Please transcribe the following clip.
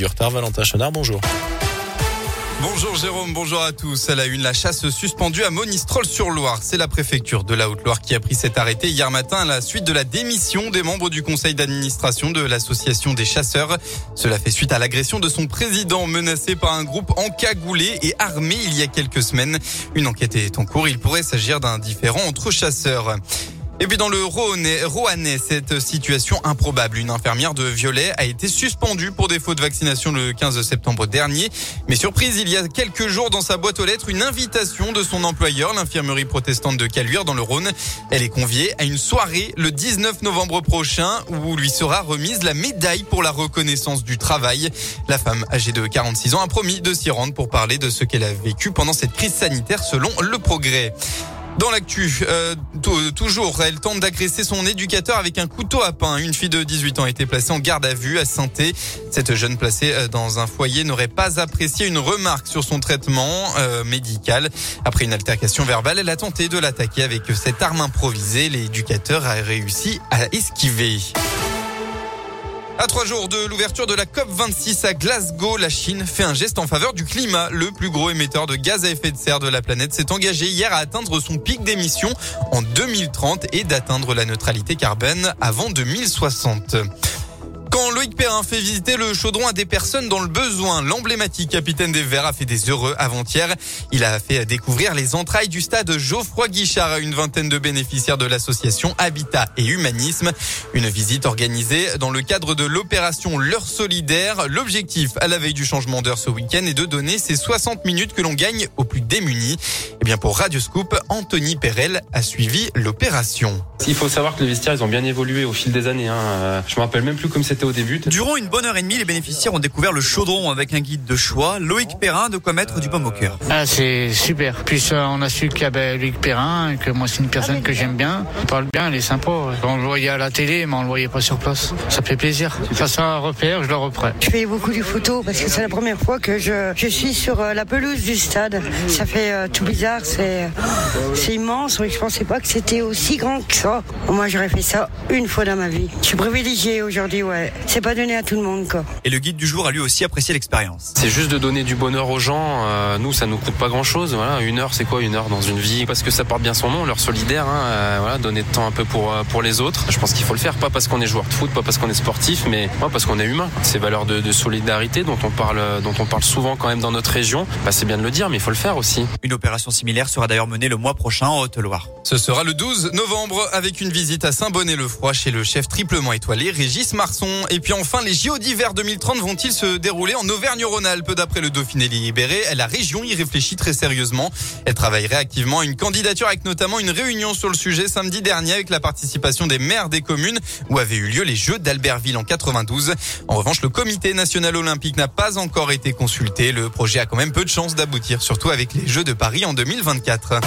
Du retard, Valentin Chenard, bonjour. Bonjour Jérôme, bonjour à tous. À la une, la chasse suspendue à Monistrol-sur-Loire. C'est la préfecture de la Haute-Loire qui a pris cet arrêté hier matin à la suite de la démission des membres du conseil d'administration de l'association des chasseurs. Cela fait suite à l'agression de son président menacé par un groupe encagoulé et armé il y a quelques semaines. Une enquête est en cours. Il pourrait s'agir d'un différent entre chasseurs. Et puis dans le Roannais, cette situation improbable. Une infirmière de Violet a été suspendue pour défaut de vaccination le 15 septembre dernier. Mais surprise, il y a quelques jours dans sa boîte aux lettres, une invitation de son employeur, l'infirmerie protestante de Caluire dans le Rhône. Elle est conviée à une soirée le 19 novembre prochain où lui sera remise la médaille pour la reconnaissance du travail. La femme âgée de 46 ans a promis de s'y rendre pour parler de ce qu'elle a vécu pendant cette crise sanitaire selon le progrès. Dans l'actu, euh, toujours, elle tente d'agresser son éducateur avec un couteau à pain. Une fille de 18 ans a été placée en garde à vue à saint Cette jeune placée euh, dans un foyer n'aurait pas apprécié une remarque sur son traitement euh, médical. Après une altercation verbale, elle a tenté de l'attaquer avec cette arme improvisée. L'éducateur a réussi à esquiver. À trois jours de l'ouverture de la COP26 à Glasgow, la Chine fait un geste en faveur du climat. Le plus gros émetteur de gaz à effet de serre de la planète s'est engagé hier à atteindre son pic d'émissions en 2030 et d'atteindre la neutralité carbone avant 2060. Perrin fait visiter le chaudron à des personnes dans le besoin, l'emblématique capitaine des Verts a fait des heureux avant-hier. Il a fait découvrir les entrailles du stade Geoffroy Guichard à une vingtaine de bénéficiaires de l'association Habitat et Humanisme. Une visite organisée dans le cadre de l'opération L'heure solidaire. L'objectif à la veille du changement d'heure ce week-end est de donner ces 60 minutes que l'on gagne aux plus démunis. Eh bien, pour Radio Scoop, Anthony Perel a suivi l'opération. Il faut savoir que les vestiaires, ils ont bien évolué au fil des années. Hein. Je me rappelle même plus comme c'était au début. Durant une bonne heure et demie, les bénéficiaires ont découvert le chaudron avec un guide de choix, Loïc Perrin, de quoi mettre du pomme au cœur. Ah, c'est super. Puis on a su qu'il y avait Loïc Perrin, que moi c'est une personne que j'aime bien. Il parle bien, il est sympa. On le voyait à la télé, mais on le voyait pas sur place. Ça fait plaisir. Face à un repère, je le reprends. Je fais beaucoup de photos parce que c'est la première fois que je, je suis sur euh, la pelouse du stade. Ça fait euh, tout bizarre, c'est c'est immense. Je pensais pas que c'était aussi grand que ça. Moi, j'aurais fait ça une fois dans ma vie. Je suis privilégiée aujourd'hui, ouais. C'est pas donné à tout le monde, quoi. Et le guide du jour a lui aussi apprécié l'expérience. C'est juste de donner du bonheur aux gens. Euh, nous, ça nous coûte pas grand chose. Voilà, une heure, c'est quoi une heure dans une vie? Parce que ça porte bien son nom, l'heure solidaire. Hein, euh, voilà, donner de temps un peu pour euh, pour les autres. Je pense qu'il faut le faire, pas parce qu'on est joueur de foot, pas parce qu'on est sportif, mais parce qu'on est humain. Ces valeurs de, de, solidarité dont on parle, dont on parle souvent quand même dans notre région. Bah, c'est bien de le dire, mais il faut le faire aussi. Une opération similaire sera d'ailleurs menée le mois prochain en Haute-Loire. Ce sera le 12 novembre avec une visite à Saint-Bonnet-le-Froid chez le chef triplement étoilé Régis Marson. Et puis enfin, les JO d'hiver 2030 vont-ils se dérouler en Auvergne-Rhône-Alpes D'après le Dauphiné libéré, la région y réfléchit très sérieusement. Elle travaillerait activement à une candidature avec notamment une réunion sur le sujet samedi dernier avec la participation des maires des communes où avaient eu lieu les Jeux d'Albertville en 92. En revanche, le comité national olympique n'a pas encore été consulté. Le projet a quand même peu de chances d'aboutir, surtout avec les Jeux de Paris en 2024.